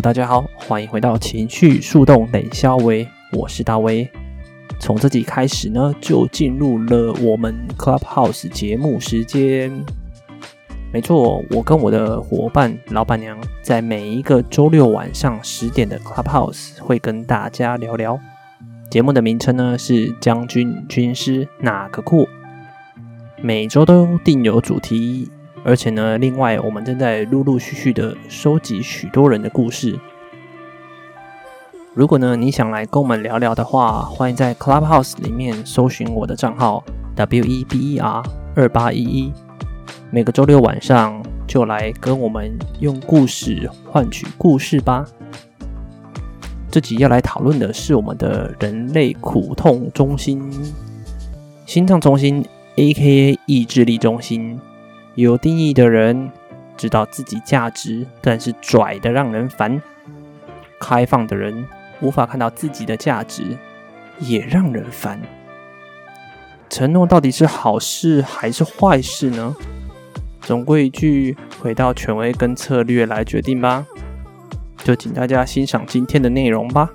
大家好，欢迎回到情绪树洞冷肖威，我是大威。从这集开始呢，就进入了我们 Clubhouse 节目时间。没错，我跟我的伙伴老板娘在每一个周六晚上十点的 Clubhouse 会跟大家聊聊。节目的名称呢是将军军师哪个酷？每周都定有主题。而且呢，另外我们正在陆陆续续的收集许多人的故事。如果呢你想来跟我们聊聊的话，欢迎在 Clubhouse 里面搜寻我的账号 W E B E R 二八一一。每个周六晚上就来跟我们用故事换取故事吧。这集要来讨论的是我们的人类苦痛中心——心脏中心，AKA 意志力中心。有定义的人知道自己价值，但是拽得让人烦；开放的人无法看到自己的价值，也让人烦。承诺到底是好事还是坏事呢？总归一句，回到权威跟策略来决定吧。就请大家欣赏今天的内容吧。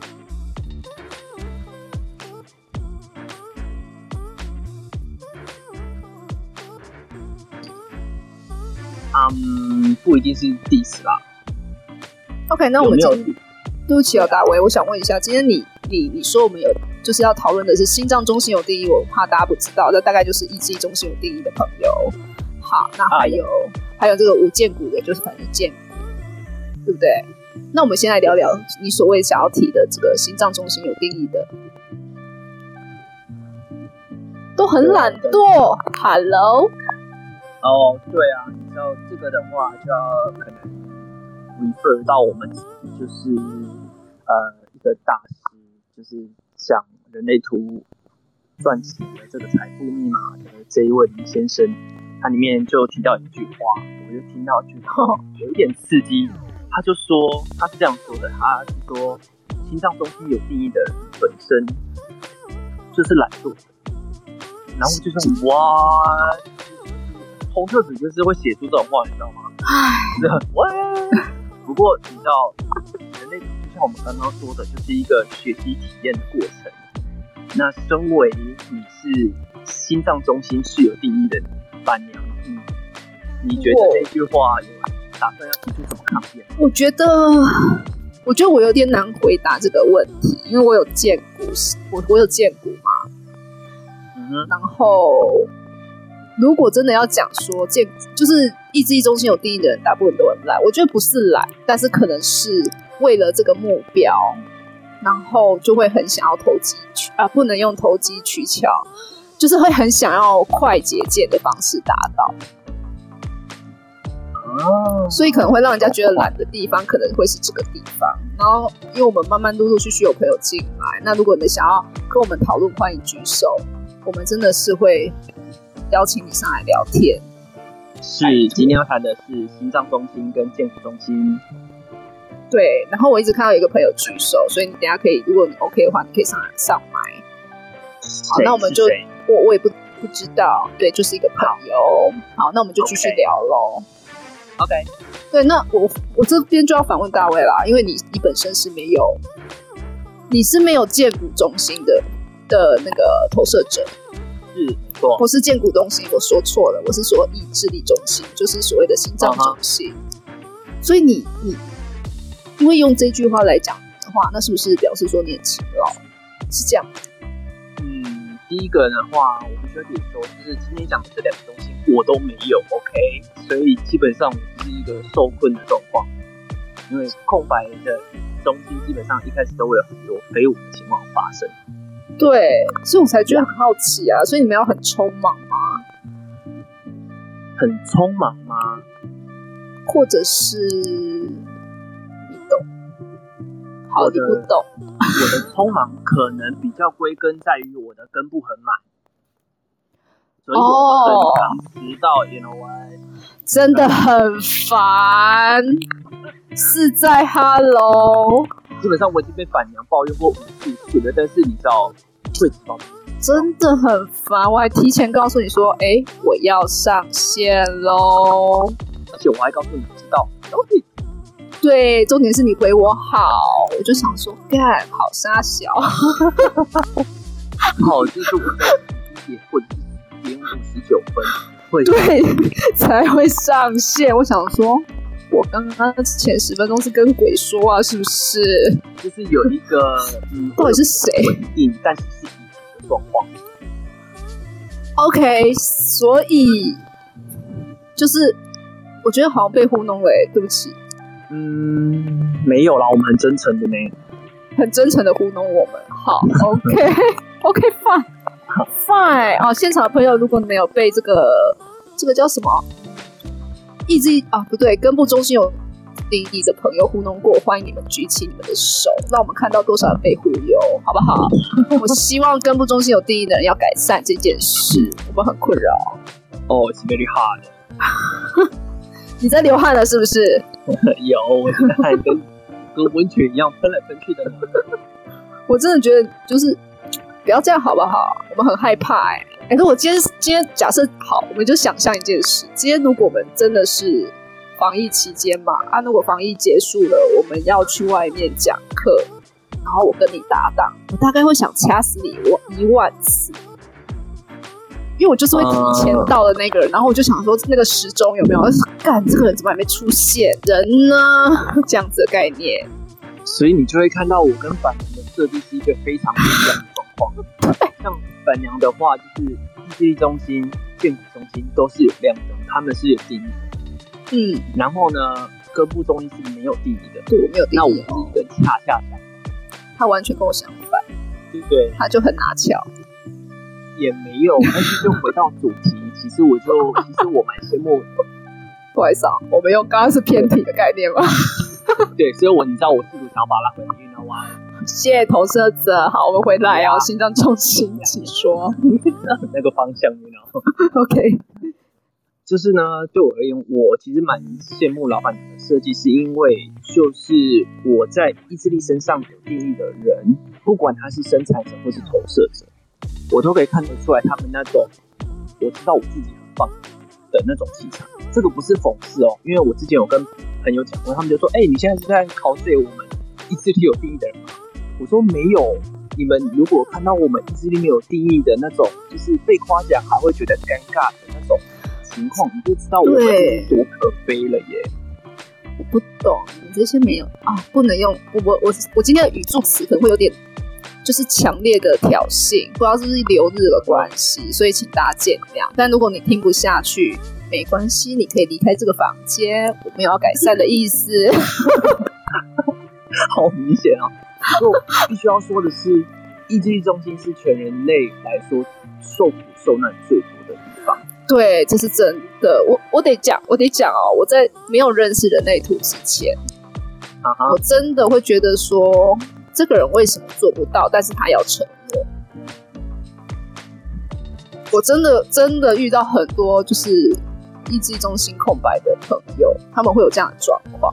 定是 diss 啦。OK，那我们今天对不起啊，大威，我想问一下，今天你你你说我们有就是要讨论的是心脏中心有定义，我怕大家不知道，那大概就是意志力中心有定义的朋友。好，那还有、啊、还有这个无建骨的，就是反正建骨，对不对？那我们先来聊聊你所谓想要提的这个心脏中心有定义的，都很懒惰。Hello。哦，对啊，你知道这个的话，就要可能 refer 到我们就是呃一个大师，就是像人类图赚钱的这个财富密码的这一位林先生，他里面就提到一句话，我就听到觉得有一点刺激。他就说他是这样说的，他是说心脏中心有定义的人本身就是懒惰的，然后就说哇。红特子就是会写出这种话，你知道吗？唉，喂。不过你知道，人类就像我们刚刚说的，就是一个学习体验的过程。那身为你是心脏中心是有定义的伴娘，嗯，你觉得这句话有打算要提出什么抗辩？我觉得，我觉得我有点难回答这个问题，因为我有见过，我我有见过嘛。嗯，然后。如果真的要讲说，这就是意志力中心有定义的人，大部分都很懒。我觉得不是懒，但是可能是为了这个目标，然后就会很想要投机取 啊，不能用投机取巧，就是会很想要快捷键的方式达到。所以可能会让人家觉得懒的地方，可能会是这个地方。然后，因为我们慢慢陆陆续续有朋友进来，那如果你们想要跟我们讨论，欢迎举手。我们真的是会。邀请你上来聊天，是今天要谈的是心脏中心跟健骨中心。对，然后我一直看到有一个朋友举手，所以你等下可以，如果你 OK 的话，你可以上来上麦。好，那我们就我我也不不知道，对，就是一个朋友。好，那我们就继续聊喽。OK，对，那我我这边就要反问大卫啦，因为你你本身是没有，你是没有健骨中心的的那个投射者，是。不是建骨中心，我说错了，我是说意志力中心，就是所谓的心脏中心。Uh. 所以你你因为用这句话来讲的话，那是不是表示说你很勤劳？是这样？嗯，第一个人的话，我必须得说，就是今天讲的这两个东西我都没有，OK，所以基本上我是一个受困的状况，因为空白的中心基本上一开始都会有很多非我的情况发生。对，所以我才觉得很好奇啊！所以你们要很匆忙吗？很匆忙吗？或者是你懂？好，你不懂。我的匆忙可能比较归根在于我的根部很满，所以我很常迟到。You know what？真的很烦，是在 Hello。基本上我已经被板娘抱怨过无数次了，但是你知道会迟到。真的很烦，我还提前告诉你说，哎、欸，我要上线喽，而且我还告诉你知道。对，重点是你回我好，我就想说，干好杀小，好，就是我在十点或者十点五十九分会对才会上线。我想说，我刚刚前十分钟是跟鬼说啊，是不是？就是有一个，嗯，到底是谁？稳定，但是是一个状况。OK，所以就是我觉得好像被糊弄了，对不起。嗯，没有啦，我们很真诚的呢，很真诚的糊弄我们。好，OK，OK，Fine，Fine。啊，现场的朋友，如果没有被这个这个叫什么意志啊，不对，根部中心有定义的朋友糊弄过，欢迎你们举起你们的手，让我们看到多少人被忽悠，好不好？我希望根部中心有定义的人要改善这件事，我们很困扰。哦，是 very hard。你在流汗了是不是？有，我的汗跟跟温泉一样喷来喷去的。我真的觉得就是不要这样好不好？我们很害怕哎、欸。哎、那我今天今天假设好，我们就想象一件事：今天如果我们真的是防疫期间嘛，啊，如果防疫结束了，我们要去外面讲课，然后我跟你搭档，我大概会想掐死你我一万次。因为我就是会提前到的那个人，然后我就想说那个时钟有没有？干，这个人怎么还没出现？人呢？这样子的概念。所以你就会看到我跟板娘的设计是一个非常不一样的像板娘的话，就是意志力中心、电骨中心都是有亮的，他们是有定义的。嗯。然后呢，根部中心是没有定义的。对，我没有定义。那我是一个恰恰相反。他完全跟我相反。对不对？他就很拿翘。也没有，但是就回到主题。其实我就，其实我蛮羡慕。不好意思啊，我们用刚刚是偏题的概念吗？对，所以我你知道我试图想要把它？谢谢投射者。好，我们回来啊，心脏重心，请说。那个方向，你知道吗？OK。就是呢，对我而言，我其实蛮羡慕老板娘的设计，是因为就是我在意志力身上有定义的人，不管他是生产者或是投射者。我都可以看得出来，他们那种我知道我自己很棒的那种气场。这个不是讽刺哦，因为我之前有跟朋友讲过，他们就说：“哎、欸，你现在是在考试我们意志力有定义的人吗？”我说：“没有，你们如果看到我们意志力没有定义的那种，就是被夸奖还会觉得尴尬的那种情况，你就知道我们多可悲了耶。”我不懂，你这些没有啊，不能用我我我我今天的语助词可能会有点。就是强烈的挑衅，不知道是不是留日的关系，所以请大家见谅。但如果你听不下去，没关系，你可以离开这个房间，我没有要改善的意思。好明显啊！不过必须要说的是，意志力中心是全人类来说受苦受难最多的地方。对，这是真的。我我得讲，我得讲哦。我在没有认识人类图之前，啊、uh-huh. 我真的会觉得说。这个人为什么做不到？但是他要承认。我真的真的遇到很多就是意志中心空白的朋友，他们会有这样的状况，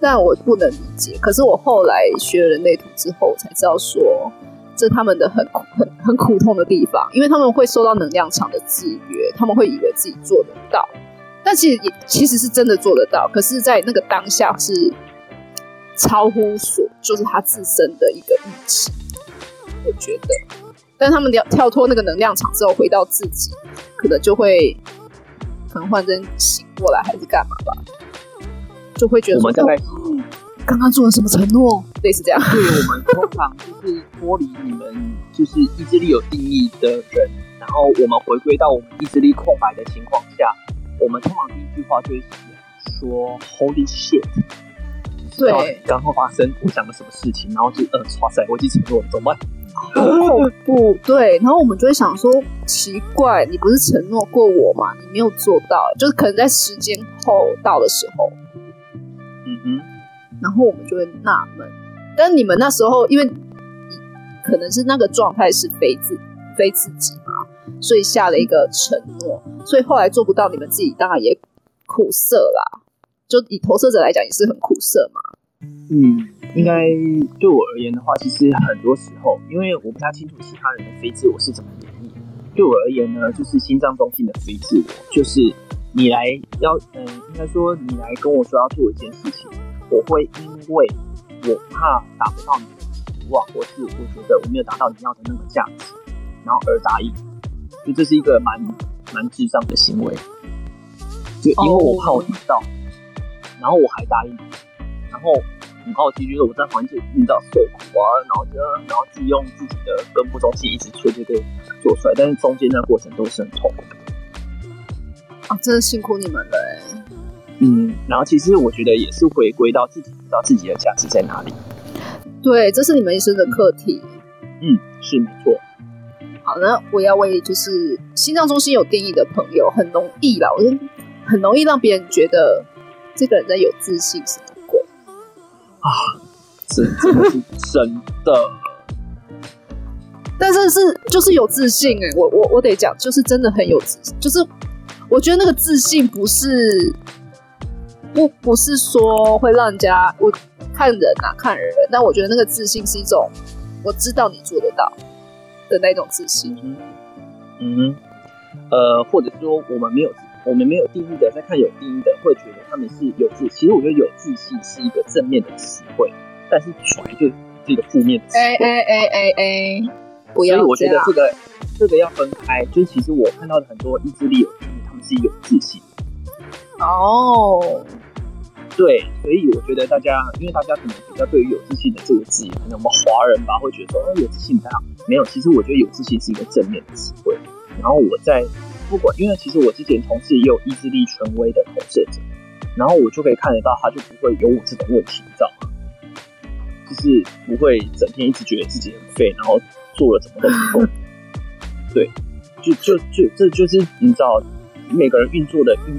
但我不能理解。可是我后来学了人类图之后，才知道说这是他们的很很很苦痛的地方，因为他们会受到能量场的制约，他们会以为自己做得到，但其实也其实是真的做得到。可是，在那个当下是。超乎所，就是他自身的一个预期，我觉得。但他们跳跳脱那个能量场之后，回到自己，可能就会可能换成醒过来，还是干嘛吧，就会觉得说，我们在刚刚做了什么承诺，类似这样。对，我们通常就是脱离你们就是意志力有定义的人，然后我们回归到我们意志力空白的情况下，我们通常第一句话就会说 “Holy shit”。对，刚刚发生我想了什么事情，然后就呃，哇塞，我已经承诺了，怎么办？哦不，对，然后我们就会想说，奇怪，你不是承诺过我吗？你没有做到，就是可能在时间后到的时候，然后我们就会纳闷，但你们那时候因为可能是那个状态是非自非自己嘛，所以下了一个承诺，所以后来做不到，你们自己当然也苦涩啦。就以投射者来讲，也是很苦涩嘛。嗯，应该对我而言的话，其实很多时候，因为我不太清楚其他人的非自我是怎么演绎。对我而言呢，就是心脏中心的非自我，就是你来要，嗯，应该说你来跟我说要做一件事情，我会因为我怕达不到你的期望，或是我觉得我没有达到你要的那个价值，然后而答应，就这是一个蛮蛮智障的行为。就因为我怕我达不到。Oh. 然后我还答应，然后很好奇，就是我在环境遇到受苦啊，然后就然后自己用自己的根部中心一直催这个做出来，但是中间那过程都是很痛苦的。啊，真的辛苦你们了哎。嗯，然后其实我觉得也是回归到自己知道自己的价值在哪里。对，这是你们一生的课题。嗯，是没错。好，那我要为就是心脏中心有定义的朋友，很容易啦，我觉得很容易让别人觉得。这个人在有自信什么鬼啊？这真的是真的，但是是就是有自信哎，我我我得讲，就是真的很有自信，就是我觉得那个自信不是不不是说会让人家我看人啊看人，但我觉得那个自信是一种我知道你做得到的那种自信。嗯，嗯呃，或者说我们没有。我们没有定义的，在看有定义的，会觉得他们是有自。其实我觉得有自信是一个正面的词汇，但是拽就是一个负面的词汇。哎哎哎哎哎，不要。所以我觉得这个这个要分开。就是其实我看到的很多意志力有定义，他们是有自信。哦，对，所以我觉得大家，因为大家可能比较对于有自信的这个字眼，可能我们华人吧会觉得说，哦，有自信不太好。没有，其实我觉得有自信是一个正面的词汇。然后我在。不管，因为其实我之前同事也有意志力权威的投射者，然后我就可以看得到，他就不会有我这种问题，你知道吗？就是不会整天一直觉得自己很废，然后做了什么都不够。对，就就就这就是你知道，每个人运作的运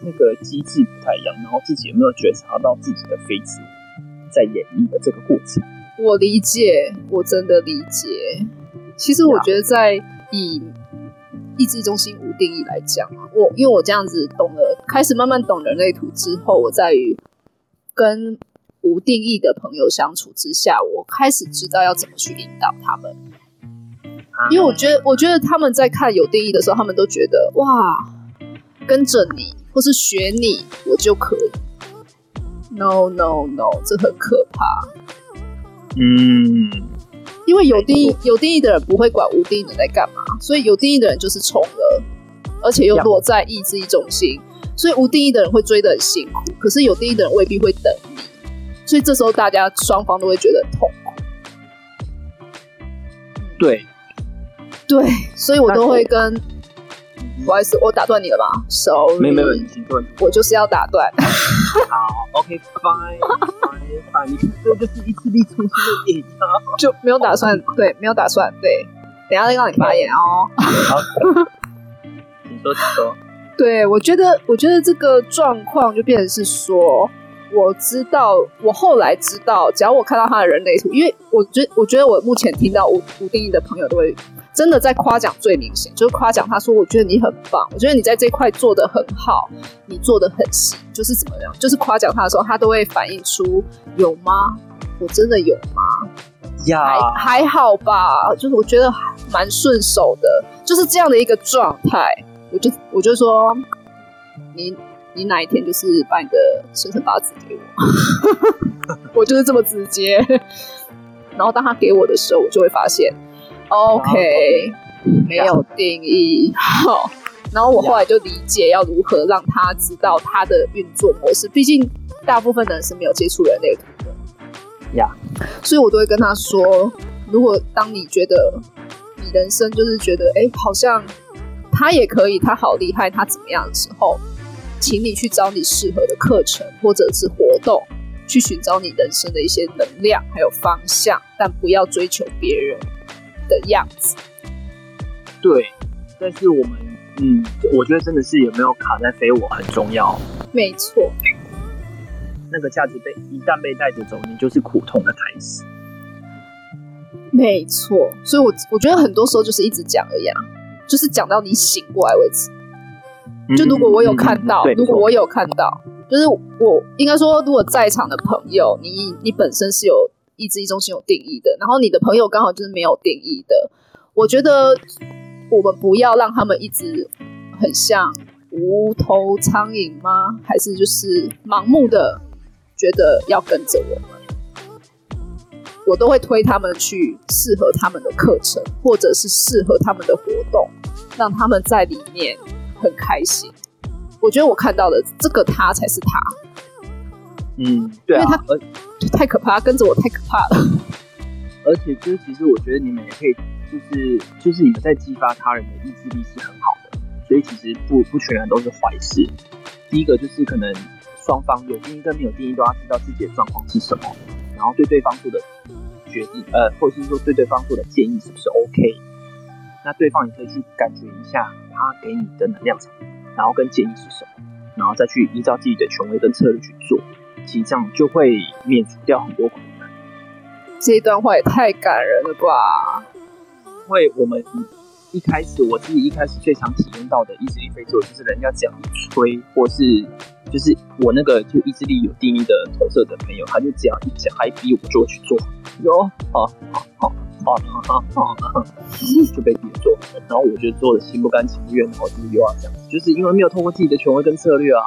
那个机制不太一样，然后自己有没有觉察到自己的非自我在演绎的这个过程？我理解，我真的理解。其实我觉得在以。意志中心无定义来讲啊，我因为我这样子懂了，开始慢慢懂人类图之后，我在于跟无定义的朋友相处之下，我开始知道要怎么去引导他们。因为我觉得，我觉得他们在看有定义的时候，他们都觉得哇，跟着你或是学你，我就可以。No no no，这很可怕。嗯。因为有定义有定义的人不会管无定义的人在干嘛，所以有定义的人就是宠了，而且又落在意志力中心，所以无定义的人会追得很辛苦，可是有定义的人未必会等你，所以这时候大家双方都会觉得很痛苦。对，对，所以我都会跟。不好意思，我打断你了吧？Sorry，没有没有，请坐。我就是要打断。好，OK，Fine，Fine，Fine，这就是意志力中心的点，就没有打算，对，没有打算，对，等一下再让你发言哦。好，请说，请说。对，我觉得，我觉得这个状况就变成是说，我知道，我后来知道，只要我看到他的人类图，因为我觉，我觉得我目前听到无无定义的朋友都会。真的在夸奖最明显，就是夸奖他说：“我觉得你很棒，我觉得你在这块做的很好，你做的很细，就是怎么样？就是夸奖他的时候，他都会反映出有吗？我真的有吗？呀、还好吧，就是我觉得蛮顺手的，就是这样的一个状态。我就我就说，你你哪一天就是把你的生辰八字给我，我就是这么直接。然后当他给我的时候，我就会发现。” OK，没有定义。好，然后我后来就理解要如何让他知道他的运作模式。毕竟大部分的人是没有接触人类图的，呀，所以我都会跟他说：如果当你觉得你人生就是觉得哎，好像他也可以，他好厉害，他怎么样的时候，请你去找你适合的课程或者是活动，去寻找你人生的一些能量还有方向，但不要追求别人的样子，对，但是我们，嗯，我觉得真的是有没有卡在飞我很重要。没错，那个价值被一旦被带着走，你就是苦痛的开始。没错，所以我我觉得很多时候就是一直讲而已啊，就是讲到你醒过来为止。就如果我有看到，嗯嗯嗯、如果我有看到，就是我应该说，如果在场的朋友，你你本身是有意志力中心有定义的，然后你的朋友刚好就是没有定义的，我觉得我们不要让他们一直很像无头苍蝇吗？还是就是盲目的觉得要跟着我们？我都会推他们去适合他们的课程，或者是适合他们的活动，让他们在里面很开心。我觉得我看到的这个他才是他。嗯，对啊，因为他呃太可怕，跟着我太可怕了。而且就是其实我觉得你们也可以，就是就是你们在激发他人的意志力是很好的，所以其实不不全然都是坏事。第一个就是可能双方有定义跟没有定义都要知道自己的状况是什么，然后对对方做的。决定呃，或者是说对对方做的建议是不是 OK？那对方也可以去感觉一下他给你的能量场，然后跟建议是什么，然后再去依照自己的权威跟策略去做，其实这样就会免除掉很多苦难。这一段话也太感人了吧！因为我们一开始我自己一开始最常体验到的意志力被做，就是人家这样一吹，或是。就是我那个就意志力有定义的投射的朋友，他就这样一讲，还逼我做去做，哟，好好好好好好好，就被逼做，然后我觉得做的心不甘情不愿，然后就是又要这样子，就是因为没有通过自己的权威跟策略啊，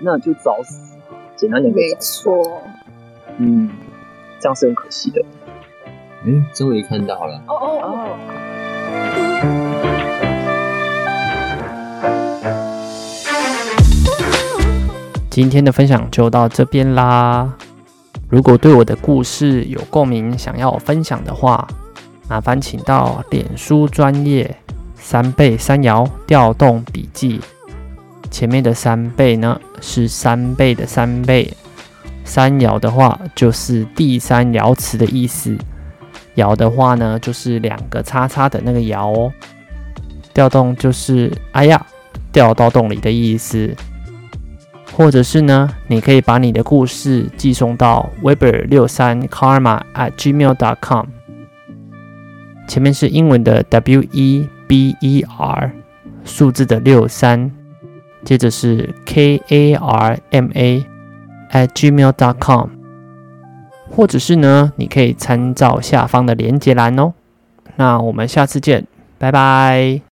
那就找死，简单点没错，嗯，这样是很可惜的，嗯，终于看到了，哦哦哦。今天的分享就到这边啦。如果对我的故事有共鸣，想要我分享的话，麻烦请到脸书专业三倍三爻调动笔记。前面的三倍呢是三倍的三倍，三爻的话就是第三爻辞的意思。爻的话呢就是两个叉叉的那个爻哦。调动就是哎呀，掉到洞里的意思。或者是呢，你可以把你的故事寄送到 weber 六三 karma at gmail dot com，前面是英文的 W E B E R，数字的六三，接着是 K A R M A at gmail dot com，或者是呢，你可以参照下方的连接栏哦。那我们下次见，拜拜。